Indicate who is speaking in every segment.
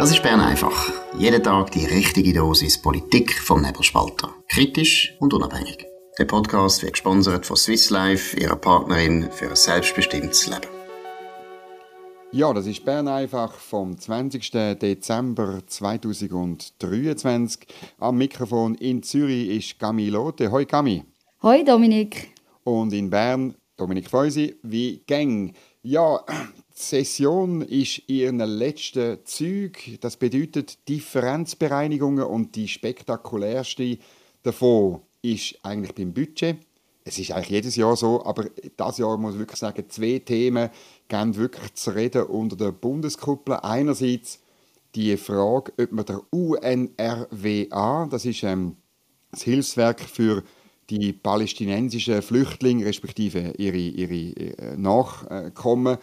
Speaker 1: Das ist Bern einfach. Jeden Tag die richtige Dosis Politik vom Nebelspalter. Kritisch und unabhängig. Der Podcast wird gesponsert von Swiss Life, ihrer Partnerin für ein selbstbestimmtes Leben.
Speaker 2: Ja, das ist Bern einfach vom 20. Dezember 2023. Am Mikrofon in Zürich ist Gami Lotte. Hoi Gami.
Speaker 3: Hoi Dominik.
Speaker 2: Und in Bern Dominik Feusi. Wie gang? Ja, Session ist ihren letzten Zügen. Das bedeutet Differenzbereinigungen und die spektakulärste davon ist eigentlich beim Budget. Es ist eigentlich jedes Jahr so, aber das Jahr muss ich wirklich sagen, zwei Themen gehen wirklich zu reden unter der Bundeskuppel. Einerseits die Frage, ob man der UNRWA, das ist ähm, das Hilfswerk für die palästinensischen Flüchtlinge respektive ihre, ihre äh, Nachkommen,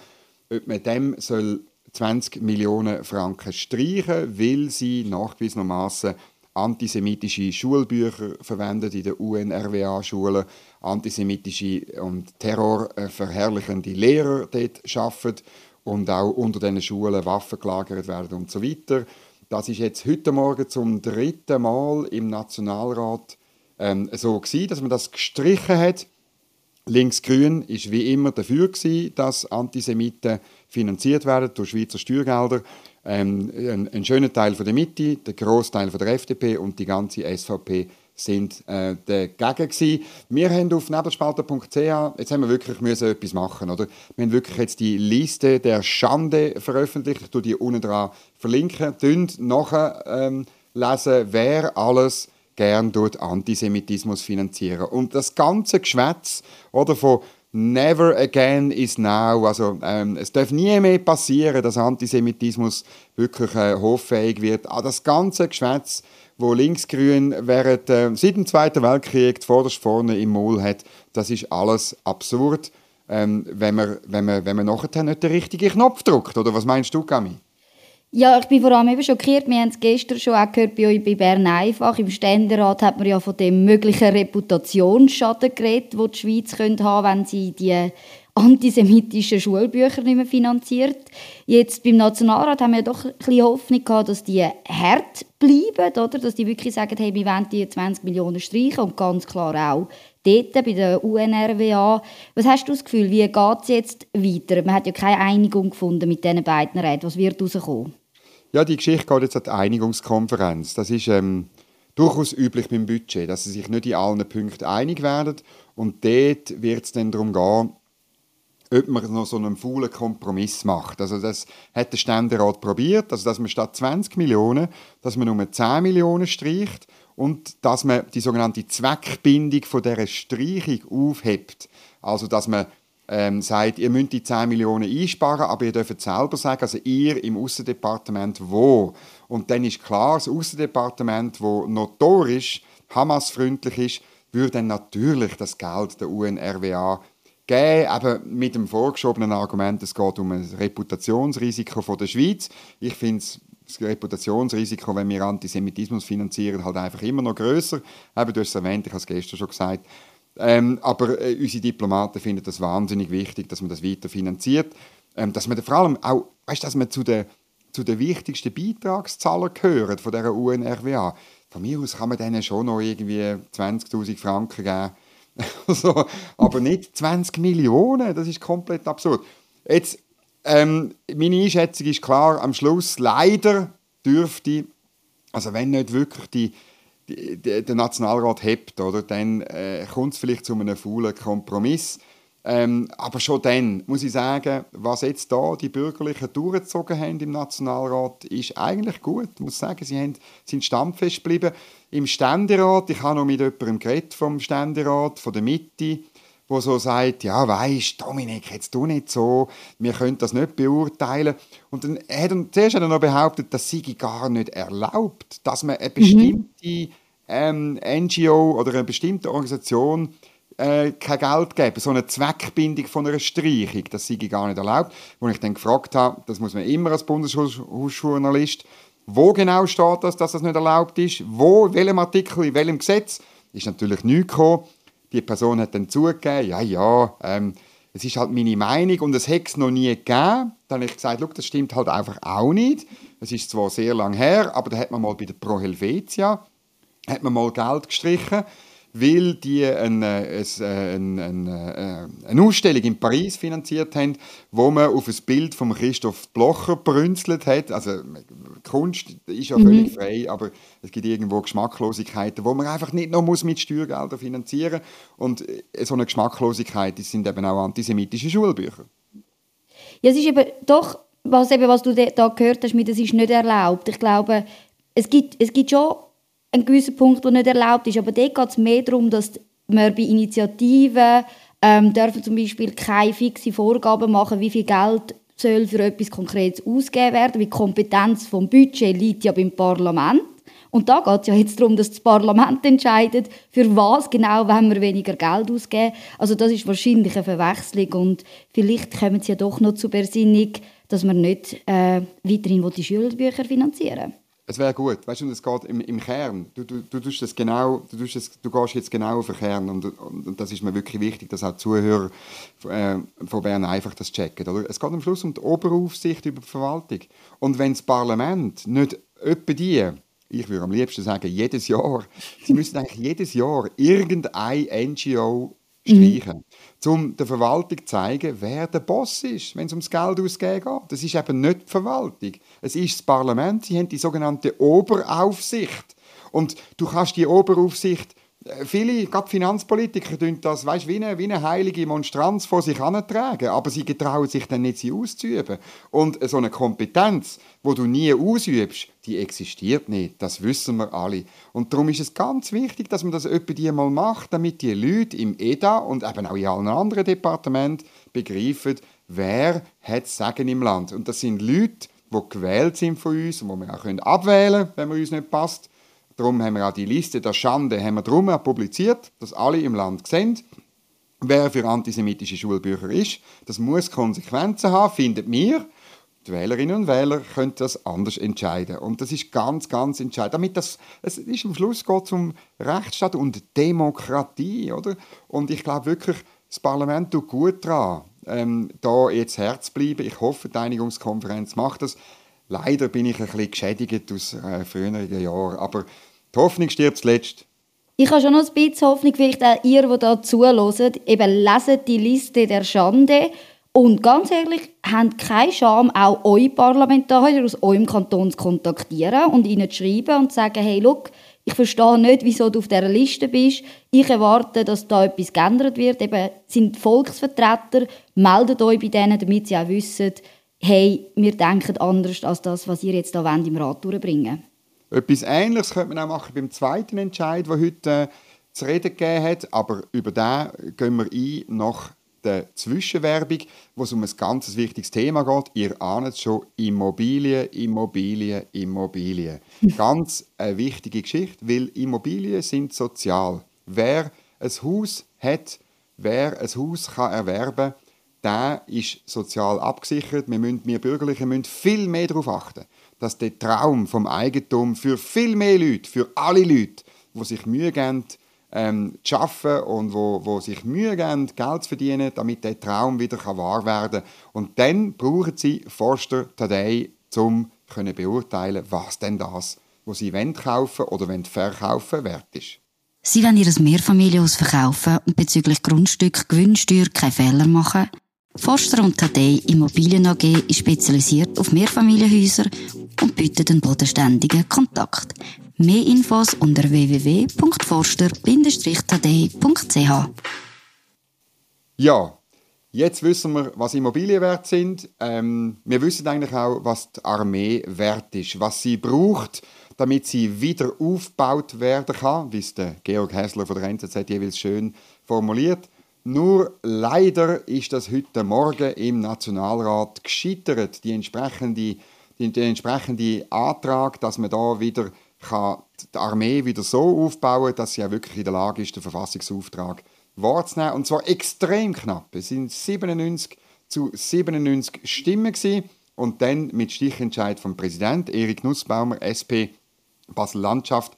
Speaker 2: ob man dem soll 20 Millionen Franken streichen, weil sie nachgewiesenermaßen antisemitische Schulbücher verwendet in den UNRWA-Schulen, antisemitische und terrorverherrlichende Lehrer dort arbeiten und auch unter diesen Schulen Waffen gelagert werden und so weiter. Das ist jetzt heute Morgen zum dritten Mal im Nationalrat ähm, so gewesen, dass man das gestrichen hat. Links-Grün ist wie immer dafür gewesen, dass Antisemiten finanziert werden durch Schweizer Steuergelder. Ähm, ein, ein, schöner Teil von der Mitte, der Großteil von der FDP und die ganze SVP sind äh, dagegen gewesen. Wir haben auf nebelspalter.ch, jetzt haben wir wirklich müssen etwas machen, oder? Wir haben wirklich jetzt die Liste der Schande veröffentlicht, ich die unten dran verlinken, Dünnt nachher ähm, lesen, wer alles gern dort Antisemitismus finanzieren. Und das ganze Geschwätz oder von Never again is now. Also, ähm, es darf nie mehr passieren, dass Antisemitismus wirklich äh, hoffähig wird. Ah, das ganze Geschwätz, wo Linksgrün während, äh, seit dem Zweiten Weltkrieg vorderst vorne im Maul hat, das ist alles absurd, ähm, wenn, man, wenn, man, wenn man nachher nicht den richtigen Knopf drückt. Oder was meinst du, Gami?
Speaker 3: Ja, ich bin vor allem eben schockiert. Wir haben es gestern schon auch gehört bei euch bei Bern einfach. Im Ständerat hat man ja von dem möglichen Reputationsschaden geredet, den die Schweiz könnte haben wenn sie die antisemitischen Schulbücher nicht mehr finanziert. Jetzt beim Nationalrat haben wir doch ein bisschen Hoffnung gehabt, dass die hart bleiben, oder? dass die wirklich sagen, hey, wir wollen die 20 Millionen streichen und ganz klar auch dort bei der UNRWA. Was hast du das Gefühl, wie geht es jetzt weiter? Man hat ja keine Einigung gefunden mit diesen beiden Räten. Was wird rauskommen?
Speaker 2: Ja, die Geschichte geht jetzt an die Einigungskonferenz. Das ist ähm, durchaus üblich beim Budget, dass sie sich nicht in allen Punkten einig werden. Und dort wird es dann darum gehen, ob man noch so einen faulen Kompromiss macht. Also das hat der Ständerat probiert, also dass man statt 20 Millionen, dass man nur 10 Millionen streicht und dass man die sogenannte Zweckbindung von dieser Streichung aufhebt. Also dass man ähm, sagt, ihr müsst die 10 Millionen einsparen, aber ihr dürft selber sagen, also ihr im Außendepartement wo. Und dann ist klar, das Außendepartement, wo notorisch Hamas-freundlich ist, würde dann natürlich das Geld der UNRWA geben, eben mit dem vorgeschobenen Argument, es geht um ein Reputationsrisiko von der Schweiz. Ich finde das Reputationsrisiko, wenn wir Antisemitismus finanzieren, halt einfach immer noch größer. Eben, du hast es erwähnt, ich habe es gestern schon gesagt. Ähm, aber äh, unsere Diplomaten finden das wahnsinnig wichtig, dass man das weiter finanziert. Ähm, dass man vor allem auch, weißt, dass man zu den, zu den wichtigsten Beitragszahlern gehört von dieser UNRWA. Von mir aus kann man denen schon noch irgendwie 20'000 Franken geben. so, aber nicht 20 Millionen, das ist komplett absurd. Jetzt ähm, meine Einschätzung ist klar, am Schluss leider dürfte, also wenn nicht wirklich die, die, die der Nationalrat hebt, oder, dann äh, kommt es vielleicht zu einem faulen Kompromiss. Ähm, aber schon dann muss ich sagen, was jetzt da die Bürgerlichen durchgezogen haben im Nationalrat, ist eigentlich gut. Ich muss sagen, sie haben, sind standfest geblieben. Im Ständerat, ich habe noch mit jemandem geredet vom Ständerat, von der Mitte, wo so sagt, ja, weisst, Dominik, jetzt du nicht so, wir können das nicht beurteilen. Und dann hat er, zuerst hat er noch behauptet, das sei gar nicht erlaubt, dass man eine bestimmte mhm. ähm, NGO oder eine bestimmte Organisation äh, kein Geld geben, so eine Zweckbindung von einer Streichung, das sei gar nicht erlaubt. Wo ich dann gefragt habe, das muss man immer als Bundeshausjournalist, wo genau steht das, dass das nicht erlaubt ist, wo, in welchem Artikel, in welchem Gesetz, ist natürlich nichts gekommen. Die Person hat dann zugegeben, ja, ja, ähm, es ist halt meine Meinung und es hätte es noch nie gegeben. Dann habe ich gesagt, das stimmt halt einfach auch nicht. Es ist zwar sehr lang her, aber da hat man mal bei der Pro Helvetia hat man mal Geld gestrichen weil die eine, äh, eine, eine, äh, eine, Ausstellung in Paris finanziert haben, wo man auf ein Bild von Christoph Blocher brünzelt hat. Also Kunst ist ja mhm. völlig frei, aber es gibt irgendwo Geschmacklosigkeiten, wo man einfach nicht noch muss mit Steuergeldern finanzieren muss. Und äh, so eine Geschmacklosigkeit das sind eben auch antisemitische Schulbücher.
Speaker 3: Ja, es ist eben doch, was, eben, was du da gehört hast, das ist nicht erlaubt. Ich glaube, es gibt, es gibt schon ein gewisser Punkt, der nicht erlaubt ist. Aber dort geht es mehr darum, dass wir bei Initiativen ähm, dürfen zum Beispiel keine fixe Vorgaben machen, wie viel Geld soll für etwas Konkretes ausgegeben werden. Weil die Kompetenz vom Budget liegt ja beim Parlament. Und da geht es ja jetzt darum, dass das Parlament entscheidet, für was genau wenn wir weniger Geld ausgeben. Also das ist wahrscheinlich eine Verwechslung und vielleicht kommen sie ja doch noch zur Besinnung, dass wir nicht äh, weiterhin die Schulbücher finanzieren
Speaker 2: es wäre gut, weißt du, es geht im, im Kern. Du, du, du, tust das genau, du, tust das, du gehst jetzt genau auf den Kern und, und, und das ist mir wirklich wichtig, dass auch die Zuhörer äh, von Bern einfach das checken. Oder? Es geht am Schluss um die Oberaufsicht über die Verwaltung. Und wenn das Parlament nicht etwa die, ich würde am liebsten sagen, jedes Jahr, sie müssen eigentlich jedes Jahr irgendeine NGO streichen. Mhm. Um der Verwaltung zu zeigen, wer der Boss ist, wenn es ums Geld ausgeben geht. Das ist eben nicht die Verwaltung. Es ist das Parlament. Sie haben die sogenannte Oberaufsicht. Und du kannst die Oberaufsicht Viele, gerade Finanzpolitiker, tun das weißt, wie, eine, wie eine heilige Monstranz vor sich herantragen, aber sie getrauen sich dann nicht, sie auszuüben. Und so eine Kompetenz, wo du nie ausübst, die existiert nicht. Das wissen wir alle. Und darum ist es ganz wichtig, dass man das die mal macht, damit die Leute im EDA und eben auch in allen anderen Departementen begreifen, wer hat Sagen im Land. Und das sind Leute, die gewählt sind von uns und die wir auch abwählen können, wenn man uns nicht passt. Darum haben wir auch die Liste der Schande haben wir drum publiziert, dass alle im Land sehen, wer für antisemitische Schulbücher ist. Das muss Konsequenzen haben, findet mir. Die Wählerinnen und Wähler können das anders entscheiden. Und das ist ganz, ganz entscheidend. Damit das, es ist am Schluss geht um Rechtsstaat und Demokratie, oder? Und ich glaube wirklich, das Parlament tut gut daran, ähm, da jetzt Herz bleiben. Ich hoffe, die Einigungskonferenz macht das. Leider bin ich ein bisschen geschädigt aus äh, früheren Jahren, aber die Hoffnung stirbt zuletzt.
Speaker 3: Ich habe schon noch ein bisschen Hoffnung, vielleicht auch ihr, die da zuhört, eben lesen die Liste der Schande und ganz ehrlich, habt keine Scham, auch eure Parlamentarier aus eurem Kanton zu kontaktieren und ihnen zu schreiben und zu sagen, hey, look, ich verstehe nicht, wieso du auf dieser Liste bist. Ich erwarte, dass da etwas geändert wird. Eben sind Volksvertreter, meldet euch bei denen, damit sie auch wissen, hey, wir denken anders als das, was ihr jetzt da im Rat durchbringen
Speaker 2: Etwas Ähnliches könnte man auch machen beim zweiten Entscheid, der heute äh, zu reden gegeben hat. Aber über den gehen wir ein nach der Zwischenwerbung, wo es um ein ganz wichtiges Thema geht. Ihr ahnt es schon, Immobilien, Immobilien, Immobilien. ganz eine wichtige Geschichte, weil Immobilien sind sozial. Wer ein Haus hat, wer ein Haus kann erwerben kann, der ist sozial abgesichert. Wir, müssen, wir Bürgerlichen müssen viel mehr darauf achten, dass der Traum vom Eigentum für viel mehr Leute, für alle Leute, die sich Mühe geben, ähm, zu arbeiten und wo, wo sich Mühe geben, Geld zu verdienen, damit der Traum wieder wahr werden kann. Und dann brauchen sie Forster Today, um können beurteilen, was denn das, was sie kaufen oder verkaufen, wert ist.
Speaker 4: Sie wollen ihr Mehrfamilienhaus verkaufen und bezüglich Grundstück Gewinnsteuer keine Fehler machen. Forster und Tadei Immobilien AG ist spezialisiert auf Mehrfamilienhäuser und bietet einen bodenständigen Kontakt. Mehr Infos unter www.forster-tadei.ch.
Speaker 2: Ja, jetzt wissen wir, was Immobilien wert sind. Ähm, wir wissen eigentlich auch, was die Armee wert ist, was sie braucht, damit sie wieder aufgebaut werden kann, wie es der Georg Hässler von der NZZ jeweils schön formuliert. Nur leider ist das heute Morgen im Nationalrat gescheitert, die entsprechende, die, der entsprechende Antrag, dass man da wieder kann die Armee wieder so aufbauen, dass sie auch wirklich in der Lage ist, den Verfassungsauftrag wahrzunehmen. Und zwar extrem knapp. Es sind 97 zu 97 Stimmen gewesen. und dann mit Stichentscheid vom Präsident Erik Nussbaumer, SP Basel-Landschaft,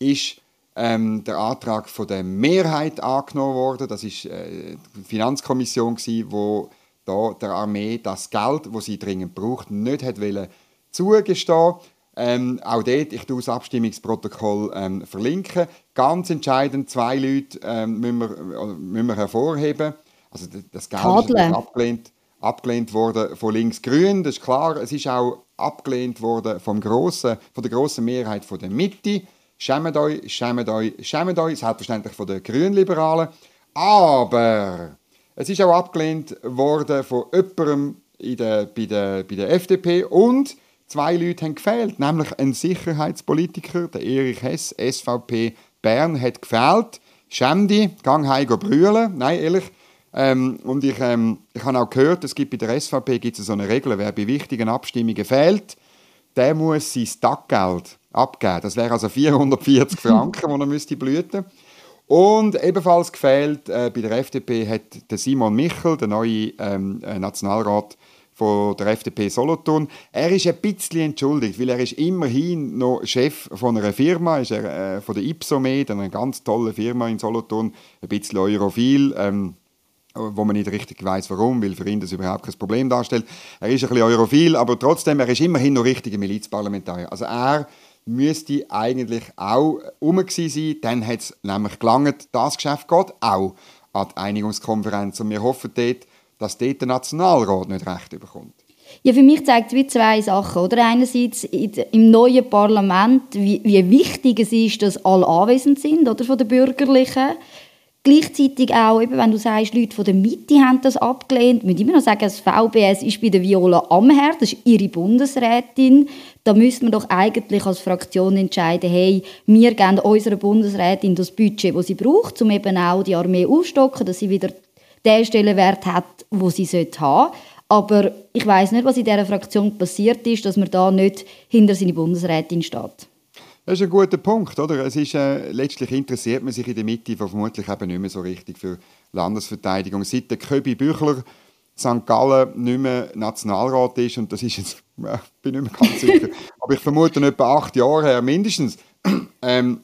Speaker 2: ist ähm, der Antrag von der Mehrheit angenommen worden. Das ist äh, die Finanzkommission gsi, wo da der Armee das Geld, wo sie dringend braucht, nicht hat wollen zugestehen. Ähm, auch dort, ich tue das Abstimmungsprotokoll ähm, verlinken. Ganz entscheidend, zwei Leute ähm, müssen, wir, äh, müssen wir hervorheben. Also das Geld Tadle. ist abgelehnt, abgelehnt worden von links-grün, das ist klar. Es ist auch abgelehnt worden vom grossen, von der grossen Mehrheit von der Mitte. Schämt euch, schämt euch, schämt euch, selbstverständlich von den Grünliberalen. Aber es ist auch abgelehnt worden von jemandem in der, bei, der, bei der FDP und zwei Leute haben gefehlt, nämlich ein Sicherheitspolitiker, der Erich Hess, SVP Bern, hat gefehlt. Schäm dich, gang heim brüllen. Nein, ehrlich. Ähm, und ich, ähm, ich habe auch gehört, es gibt bei der SVP gibt es so eine Regel, wer bei wichtigen Abstimmungen fehlt, der muss sein Taggeld abgeben. Das wäre also 440 Franken, die er müsste blüten Und ebenfalls gefehlt äh, bei der FDP hat der Simon Michel, der neue ähm, äh, Nationalrat von der FDP Solothurn. Er ist ein bisschen entschuldigt, weil er ist immerhin noch Chef von einer Firma, ist er äh, von der Ipsomed, einer ganz tollen Firma in Solothurn, ein bisschen europhil. Ähm, wo man nicht richtig weiß, warum, weil für ihn das überhaupt kein Problem darstellt. Er ist ein bisschen europhil, aber trotzdem, er ist immerhin noch richtiger Milizparlamentarier. Also er müsste eigentlich auch um sein, dann hat es nämlich gelangt, das Geschäft geht auch an die Einigungskonferenz und wir hoffen dort, dass dort der Nationalrat nicht recht bekommt.
Speaker 3: Ja, für mich zeigt es wie zwei Sachen. Oder? Einerseits im neuen Parlament, wie, wie wichtig es ist, dass alle anwesend sind oder, von den Bürgerlichen. Gleichzeitig auch, eben, wenn du sagst, Leute von der Mitte haben das abgelehnt, müssen immer noch sagen, das VBS ist bei der Viola Amher, das ist ihre Bundesrätin. Da müsste man doch eigentlich als Fraktion entscheiden, hey, wir geben unserer Bundesrätin das Budget, das sie braucht, um eben auch die Armee aufstocken, dass sie wieder den Stellenwert hat, wo sie haben sollte. Aber ich weiß nicht, was in dieser Fraktion passiert ist, dass man da nicht hinter seine Bundesrätin steht.
Speaker 2: Das ist ein guter Punkt, oder? Es ist, äh, letztlich interessiert man sich in der Mitte vermutlich eben nicht mehr so richtig für Landesverteidigung. Seit der Köbi Büchler St. Gallen nicht mehr Nationalrat ist, und das ist jetzt, äh, bin nicht mehr ganz sicher, aber ich vermute etwa acht Jahre her mindestens, ähm,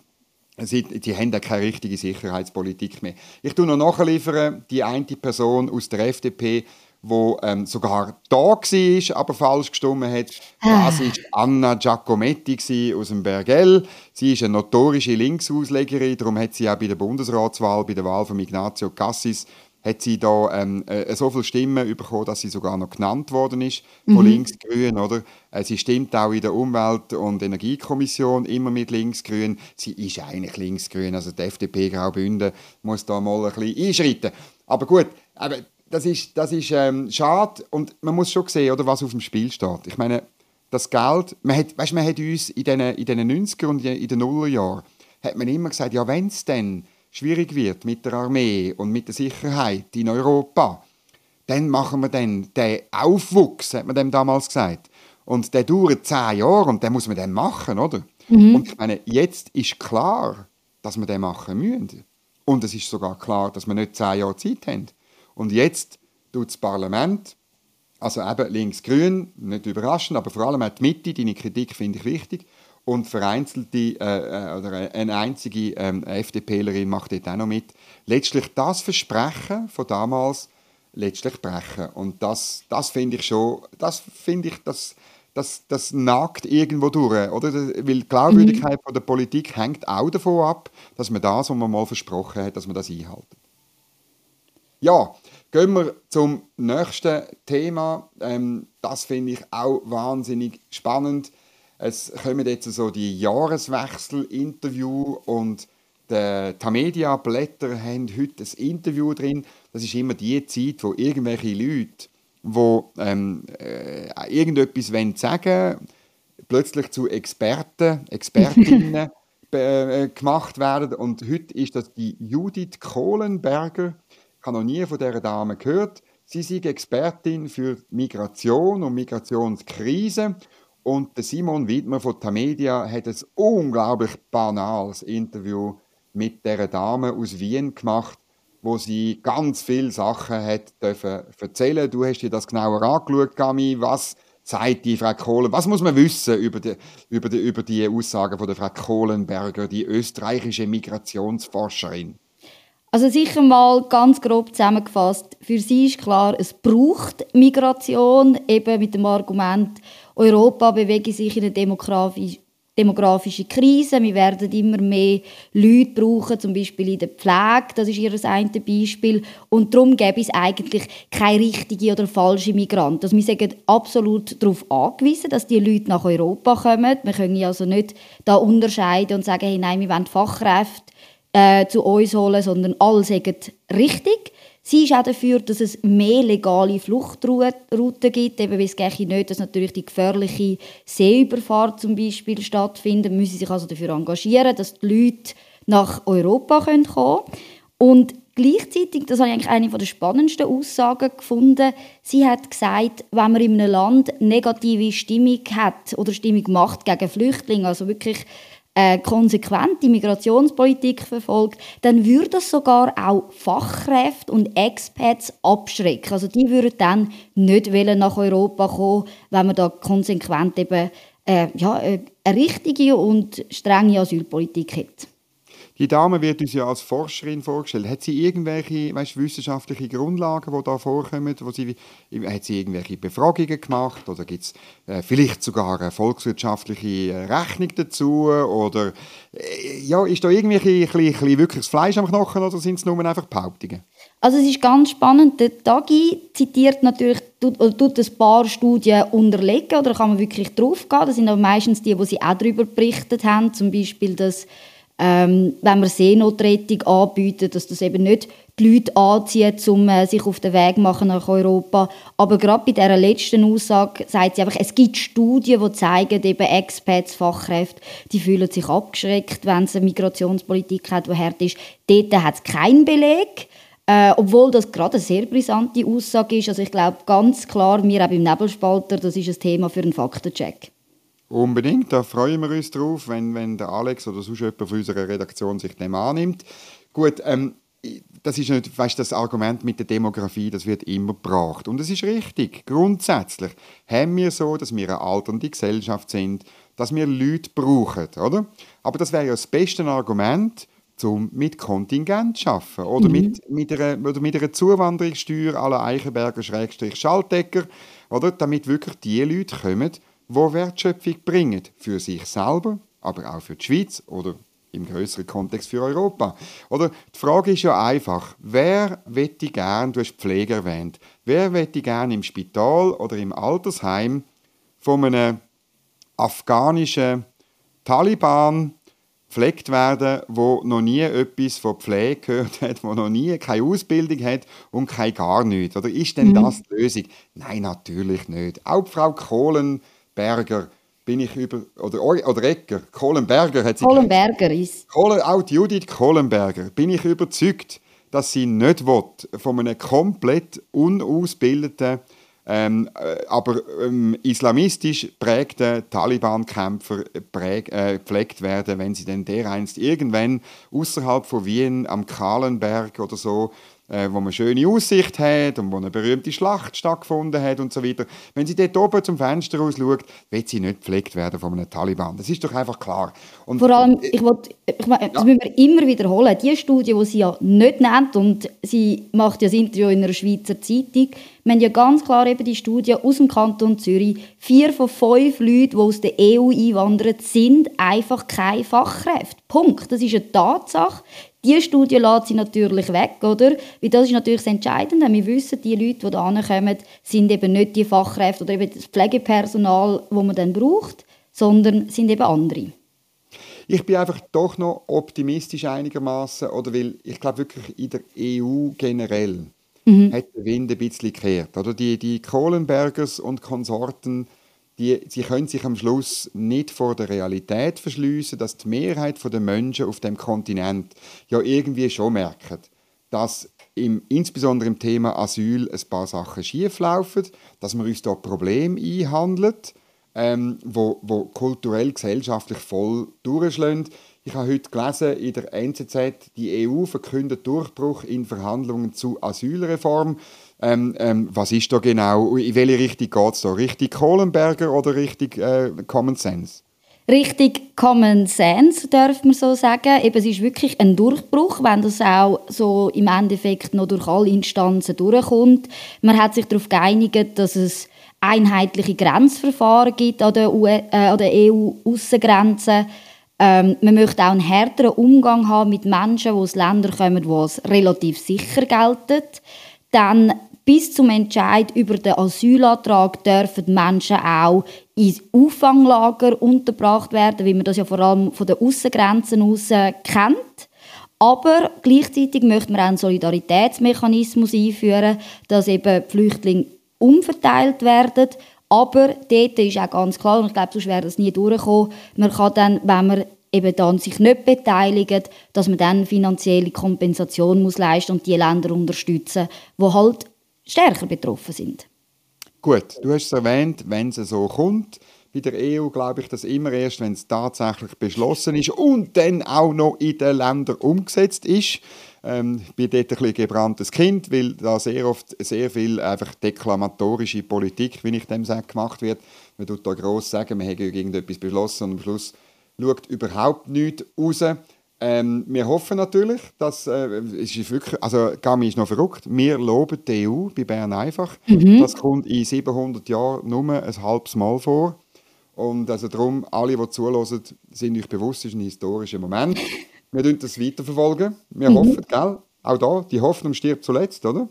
Speaker 2: Sie, die haben keine richtige Sicherheitspolitik mehr. Ich tue noch nachliefern, die eine Person aus der FDP, wo ähm, sogar da war, aber falsch gestimmt hat. Ah. Das war Anna Giacometti aus dem Bergell. Sie ist eine notorische Linksauslegerin, darum hat sie auch bei der Bundesratswahl, bei der Wahl von Ignazio Cassis, hat sie da ähm, äh, so viele Stimmen bekommen, dass sie sogar noch genannt worden ist von mhm. Linksgrün, oder? Äh, sie stimmt auch in der Umwelt- und Energiekommission immer mit Linksgrün. Sie ist eigentlich Linksgrün, also die FDP Graubünden muss da mal ein bisschen einschreiten. Aber gut, aber das ist, das ist ähm, schade und man muss schon sehen, oder, was auf dem Spiel steht. Ich meine, das Geld, man hat, weißt, man hat uns in den, in den 90er und in den Nullerjahren hat man immer gesagt, ja wenn es dann schwierig wird mit der Armee und mit der Sicherheit in Europa, dann machen wir dann den Aufwuchs, hat man dem damals gesagt. Und der dauert zehn Jahre und den muss man dann machen, oder? Mhm. Und ich meine, jetzt ist klar, dass wir den machen müssen. Und es ist sogar klar, dass wir nicht zehn Jahre Zeit haben. Und jetzt tut das Parlament, also eben links-grün, nicht überraschend, aber vor allem auch die Mitte, deine Kritik finde ich wichtig, und vereinzelte äh, äh oder eine einzige ähm, FDPlerin macht dort auch noch mit, letztlich das Versprechen von damals letztlich brechen. Und das, das finde ich schon, das finde ich, das, das, das nagt irgendwo durch, oder? Weil die Glaubwürdigkeit mhm. von der Politik hängt auch davon ab, dass man das, was man mal versprochen hat, dass man das einhält. Ja, gehen wir zum nächsten Thema. Ähm, das finde ich auch wahnsinnig spannend. Es kommen jetzt so die Jahreswechsel-Interview und die Tamedia-Blätter haben heute ein Interview drin. Das ist immer die Zeit, wo irgendwelche Leute, die ähm, äh, irgendetwas sagen wollen, plötzlich zu Experten, Expertinnen äh, gemacht werden. Und heute ist das die Judith Kohlenberger. Ich habe noch nie von dieser Dame gehört. Sie ist Expertin für Migration und Migrationskrise und Simon Widmer von Tamedia hat ein unglaublich banales Interview mit der Dame aus Wien gemacht, wo sie ganz viele Sachen hat erzählen. Du hast dir das genauer angeschaut, Gami. Was sagt die Frau Kohlen, was muss man wissen über die, über die, über die Aussagen von der Frau Kohlenberger, die österreichische Migrationsforscherin?
Speaker 3: Also sicher mal ganz grob zusammengefasst, für sie ist klar, es braucht Migration, eben mit dem Argument, Europa bewege sich in eine demografisch, demografische Krise. Wir werden immer mehr Leute brauchen, zum Beispiel in der Pflege. Das ist ihr ein Beispiel. Und darum gäbe es eigentlich keine richtige oder falsche Migranten. Also wir sind absolut darauf angewiesen, dass die Leute nach Europa kommen. Wir können also nicht da unterscheiden und sagen, hey, nein, wir wollen Fachkräfte äh, zu uns holen, sondern alle sagen richtig. Sie ist auch dafür, dass es mehr legale Fluchtrouten gibt, eben weil es nicht, dass natürlich die gefährliche Seeüberfahrt zum Beispiel stattfindet. Müssen sich also dafür engagieren, dass die Leute nach Europa kommen können. Und gleichzeitig, das habe ich eigentlich eine der spannendsten Aussagen gefunden, sie hat gesagt, wenn man in einem Land negative Stimmung hat oder Stimmung macht gegen Flüchtlinge, also wirklich äh, konsequente Migrationspolitik verfolgt, dann würde das sogar auch Fachkräfte und Expats abschrecken. Also die würden dann nicht nach Europa kommen, wenn man da konsequent eben äh, ja, äh, eine richtige und strenge Asylpolitik hat.
Speaker 2: Die Dame wird uns ja als Forscherin vorgestellt. Hat sie irgendwelche weißt, wissenschaftliche Grundlagen, die da vorkommen? Wo sie, hat sie irgendwelche Befragungen gemacht? Oder gibt es äh, vielleicht sogar eine volkswirtschaftliche äh, Rechnung dazu? Oder äh, ja, ist da irgendwie ein wirkliches Fleisch am Knochen oder sind es nur einfach Behauptungen?
Speaker 3: Also es ist ganz spannend. Der Tagi zitiert natürlich tut, tut ein paar Studien unterlegen oder kann man wirklich drauf gehen. Das sind aber meistens die, wo sie auch darüber berichtet haben. Zum Beispiel, dass ähm, wenn man Seenotrettung anbietet, dass das eben nicht die Leute anzieht, um äh, sich auf den Weg machen nach Europa. Aber gerade bei dieser letzten Aussage sagt sie einfach, es gibt Studien, die zeigen, eben Expats, Fachkräfte, die fühlen sich abgeschreckt, wenn es eine Migrationspolitik hat, die hart ist. Dort hat es keinen Beleg. Äh, obwohl das gerade eine sehr brisante Aussage ist. Also ich glaube ganz klar, wir auch beim Nebelspalter, das ist ein Thema für einen Faktencheck.
Speaker 2: Unbedingt, da freuen wir uns drauf, wenn, wenn der Alex oder sonst jemand von unserer Redaktion sich dem annimmt. Gut, ähm, das ist nicht, weißt, das Argument mit der Demografie, das wird immer gebracht. Und es ist richtig. Grundsätzlich haben wir so, dass wir eine alternde Gesellschaft sind, dass wir Leute brauchen, oder? Aber das wäre ja das beste Argument, um mit Kontingent zu arbeiten. Oder, mhm. mit, mit, einer, oder mit einer Zuwanderungssteuer aller Eichenberger-Schaltecker, oder? Damit wirklich die Leute kommen, wo Wertschöpfung bringen für sich selber, aber auch für die Schweiz oder im größeren Kontext für Europa. Oder die Frage ist ja einfach, wer wette gern, du hast Pflege erwähnt, wer wette gern im Spital oder im Altersheim von einem afghanischen Taliban gepflegt werden, wo noch nie etwas von Pflege gehört hat, wo noch nie keine Ausbildung hat und kein gar nichts. Oder ist denn mhm. das die Lösung? Nein, natürlich nicht. Auch Frau Kohlen Berger bin ich über, oder, oder Ecker, Kohlenberger hat sie
Speaker 3: Kohlenberger ist.
Speaker 2: Kohlen, auch Judith Kohlenberger, bin ich überzeugt, dass sie nicht will, von einem komplett unausgebildeten, ähm, äh, aber ähm, islamistisch prägten Taliban-Kämpfer präg, äh, gepflegt werden, wenn sie denn dereinst irgendwann außerhalb von Wien am Kahlenberg oder so äh, wo man schöne Aussicht hat und wo eine berühmte Schlacht stattgefunden hat und so weiter. Wenn sie dort oben zum Fenster raus schaut, wird sie nicht gepflegt werden von einem Taliban. Das ist doch einfach klar.
Speaker 3: Und Vor allem, ich wollt, ich meine, das ja. müssen wir immer wiederholen, die Studie, die sie ja nicht nennt und sie macht ja das Interview in einer Schweizer Zeitung, wir haben ja ganz klar eben die Studie aus dem Kanton Zürich. Vier von fünf Leuten, die aus der EU einwandern, sind einfach keine Fachkräfte. Punkt. Das ist eine Tatsache. Diese Studie lässt sie natürlich weg, oder? Weil das ist natürlich das Entscheidende. Wir wissen, die Leute, die da kommen, sind eben nicht die Fachkräfte oder eben das Pflegepersonal, das man dann braucht, sondern sind eben andere.
Speaker 2: Ich bin einfach doch noch optimistisch einigermaßen, oder weil ich glaube wirklich in der EU generell mhm. hat der Wind ein bisschen gekehrt. Oder die, die Kohlenbergers und Konsorten die, sie können sich am Schluss nicht vor der Realität verschließen, dass die Mehrheit der Menschen auf dem Kontinent ja irgendwie schon merken, dass im, insbesondere im Thema Asyl ein paar Sachen schieflaufen, dass wir uns da Probleme einhandeln, ähm, wo, wo kulturell, gesellschaftlich voll durchschlagen. Ich habe heute gelesen in der NZZ, die EU verkündet Durchbruch in Verhandlungen zu Asylreform. Ähm, ähm, was ist da genau? In welche Richtung geht es da? Richtig Kohlenberger oder richtig äh, Common Sense?
Speaker 3: Richtig Common Sense, darf man so sagen. Eben, es ist wirklich ein Durchbruch, wenn das auch so im Endeffekt noch durch alle Instanzen durchkommt. Man hat sich darauf geeinigt, dass es einheitliche Grenzverfahren gibt an der, äh, der EU-Aussengrenzen. Ähm, man möchte auch einen härteren Umgang haben mit Menschen, die aus Ländern kommen, wo es relativ sicher gelten. Dann bis zum Entscheid über den Asylantrag dürfen Menschen auch in Auffanglager untergebracht werden, wie man das ja vor allem von den Aussengrenzen aus kennt. Aber gleichzeitig möchte man auch einen Solidaritätsmechanismus einführen, dass eben Flüchtlinge umverteilt werden. Aber dort ist auch ganz klar, und ich glaube, sonst wäre das nie durchgekommen, man kann dann, wenn man eben dann sich nicht beteiligt, dass man dann finanzielle Kompensation muss leisten und die Länder unterstützen, wo halt stärker betroffen sind.
Speaker 2: Gut, du hast es erwähnt, wenn es so kommt. Bei der EU glaube ich das immer erst, wenn es tatsächlich beschlossen ist und dann auch noch in den Ländern umgesetzt ist. Ähm, ich bin dort ein bisschen gebranntes Kind, weil da sehr oft sehr viel einfach deklamatorische Politik, wie ich dem sage, gemacht wird. Man tut da gross sagen, man hätte irgendetwas beschlossen und am Schluss schaut überhaupt nichts raus. Ähm, wir hoffen natürlich, dass äh, es ist wirklich, also Gami ist noch verrückt. Wir loben die EU bei Bern einfach. Mhm. Das kommt in 700 Jahren nur ein halbes Mal vor. Und also darum, alle, die zulassen, sind euch bewusst, es ist ein historischer Moment. Wir verfolgen das weiterverfolgen. Wir mhm. hoffen, gell? Auch da, die Hoffnung stirbt zuletzt, oder?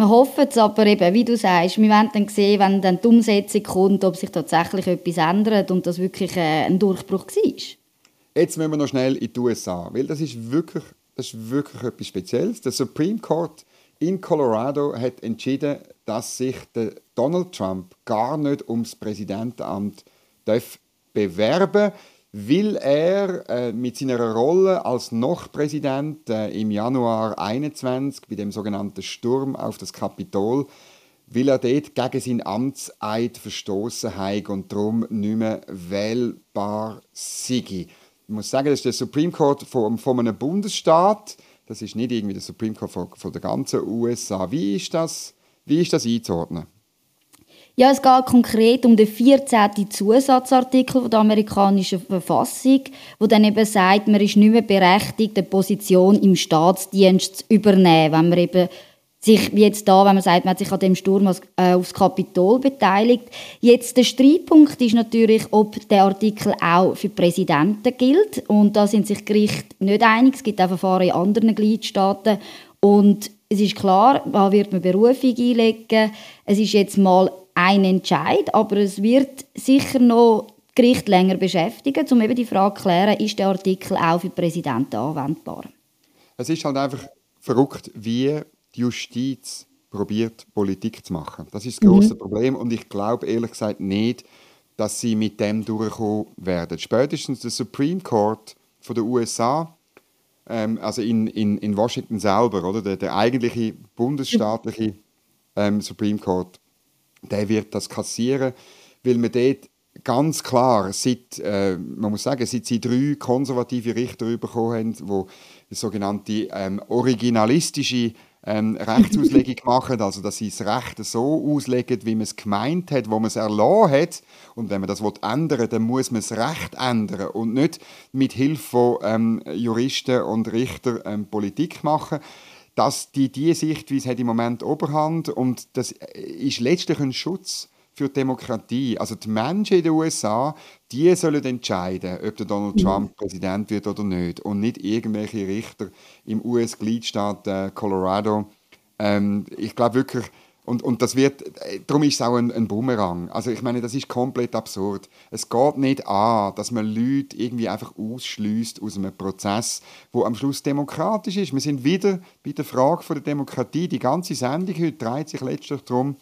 Speaker 3: Wir hoffen es aber eben, wie du sagst, wir werden dann sehen, wenn dann die Umsetzung kommt, ob sich tatsächlich etwas ändert und das wirklich äh, ein Durchbruch war.
Speaker 2: Jetzt müssen wir noch schnell in die USA, weil das ist wirklich, das ist wirklich etwas Spezielles. Der Supreme Court in Colorado hat entschieden, dass sich der Donald Trump gar nicht ums Präsidentenamt bewerben darf weil er äh, mit seiner Rolle als Noch-Präsident äh, im Januar 21 bei dem sogenannten Sturm auf das Kapitol, will er dort gegen seinen Amtseid verstoßen hat und darum nicht mehr wählbar sei. Ich muss sagen, das ist der Supreme Court von, von einem Bundesstaat. Das ist nicht irgendwie der Supreme Court von, von der ganzen USA. Wie ist das, wie ist das einzuordnen?
Speaker 3: Ja, es geht konkret um den 14. Zusatzartikel der amerikanischen Verfassung, wo dann eben sagt, man ist nicht mehr berechtigt, eine Position im Staatsdienst zu übernehmen, wenn man eben sich, wie jetzt da, wenn man sagt, man hat sich an dem Sturm äh, aufs Kapitol beteiligt. Jetzt der Streitpunkt ist natürlich, ob der Artikel auch für Präsidenten gilt. Und da sind sich Gerichte nicht einig. Es gibt auch Verfahren in anderen Gliedstaaten. Und es ist klar, da wird man Berufung einlegen. Es ist jetzt mal ein Entscheid, aber es wird sicher noch Gericht länger beschäftigen, um eben die Frage zu klären, ist der Artikel auch für Präsidenten anwendbar?
Speaker 2: Es ist halt einfach verrückt, wie die Justiz probiert, Politik zu machen. Das ist das große mhm. Problem und ich glaube ehrlich gesagt nicht, dass sie mit dem durchkommen werden. Spätestens der Supreme Court von den USA, ähm, also in, in, in Washington selber, oder der, der eigentliche bundesstaatliche ähm, Supreme Court, der wird das kassieren, weil man dort ganz klar, seit, äh, man muss sagen, seit sie drei konservative Richter bekommen haben, die sogenannte ähm, originalistische ähm, Rechtsauslegung machen, also dass sie das Recht so auslegen, wie man es gemeint hat, wo man es erlassen hat. Und wenn man das ändern will, dann muss man das Recht ändern und nicht mit Hilfe von ähm, Juristen und Richtern ähm, Politik machen dass die, die Sichtweise hat im Moment Oberhand und das ist letztlich ein Schutz für die Demokratie. Also die Menschen in den USA, die sollen entscheiden, ob der Donald mhm. Trump Präsident wird oder nicht und nicht irgendwelche Richter im US-Gliedstaat äh, Colorado. Ähm, ich glaube wirklich, und, und das wird, darum ist es auch ein, ein Bumerang. Also ich meine, das ist komplett absurd. Es geht nicht an, dass man Leute irgendwie einfach ausschließt aus einem Prozess, wo am Schluss demokratisch ist. Wir sind wieder bei der Frage von der Demokratie. Die ganze Sendung heute dreht sich letztlich darum,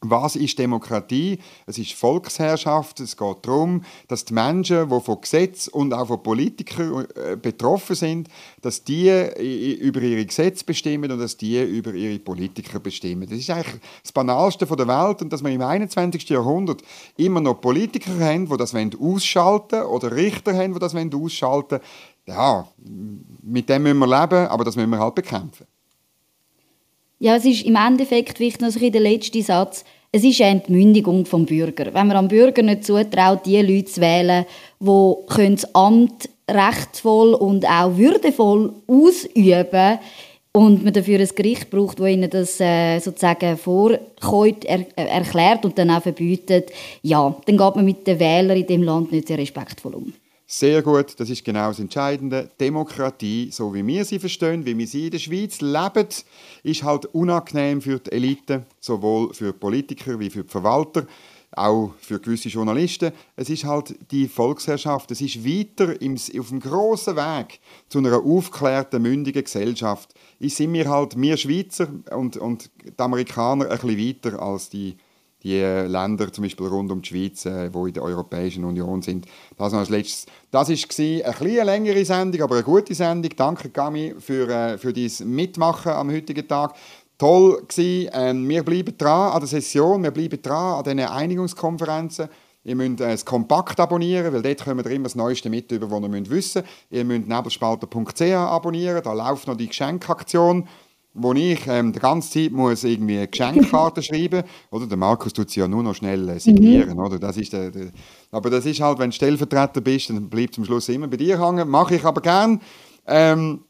Speaker 2: Was ist Demokratie? Es ist Volksherrschaft. Es geht darum, dass die Menschen, die von Gesetz und auch von Politikern äh, betroffen sind, dass die über ihre Gesetze bestimmen und dass die über ihre Politiker bestimmen. Das ist eigentlich das Banalste der Welt und dass wir im 21. Jahrhundert immer noch Politiker haben, die das ausschalten wollen oder Richter haben, die das ausschalten wollen. Ja, mit dem müssen wir leben, aber das müssen wir halt bekämpfen.
Speaker 3: Ja, es ist im Endeffekt wichtig, also der letzte Satz, es ist eine Entmündigung vom Bürger. Wenn man am Bürger nicht zutraut, die Leute zu wählen, die das Amt rechtvoll und auch würdevoll ausüben und man dafür ein Gericht braucht, das ihnen das äh, sozusagen vorkommt, er, äh, erklärt und dann auch verbietet, ja, dann geht man mit den Wählern in dem Land nicht sehr respektvoll um.
Speaker 2: Sehr gut, das ist genau das Entscheidende. Demokratie, so wie wir sie verstehen, wie wir sie in der Schweiz leben, ist halt unangenehm für die Elite, sowohl für Politiker wie für die Verwalter, auch für gewisse Journalisten. Es ist halt die Volksherrschaft, es ist weiter im, auf dem grossen Weg zu einer aufgeklärten, mündigen Gesellschaft. Ich sind wir halt, wir Schweizer und, und die Amerikaner, ein bisschen weiter als die die Länder, zum Beispiel rund um die Schweiz, äh, die in der Europäischen Union sind. Das noch als letztes. Das war eine etwas längere Sendung, aber eine gute Sendung. Danke, Gami, für, äh, für dein Mitmachen am heutigen Tag. Toll war. Ähm, wir bleiben dran an der Session, wir bleiben dran an diesen Einigungskonferenzen. Ihr müsst äh, das Kompakt abonnieren, weil dort kommen wir immer das Neueste mit, über was ihr wissen müsst. Ihr müsst nebelspalter.ch abonnieren, da läuft noch die Geschenkaktion wo ich ähm, die ganze Zeit muss irgendwie Geschenkkarten schreiben oder der Markus tut sie ja nur noch schnell äh, signieren, mhm. oder? Das ist der, der, aber das ist halt, wenn du Stellvertreter bist, dann bleibt zum Schluss immer bei dir hängen. Mache ich aber gern. Ähm,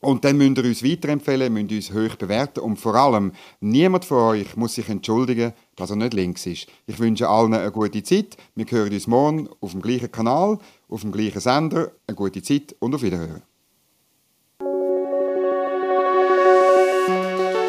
Speaker 2: und dann müsst ihr uns weiterempfehlen, müsst uns hoch bewerten und vor allem, niemand von euch muss sich entschuldigen, dass er nicht links ist. Ich wünsche allen eine gute Zeit. Wir hören uns morgen auf dem gleichen Kanal, auf dem gleichen Sender. Eine gute Zeit und auf Wiederhören.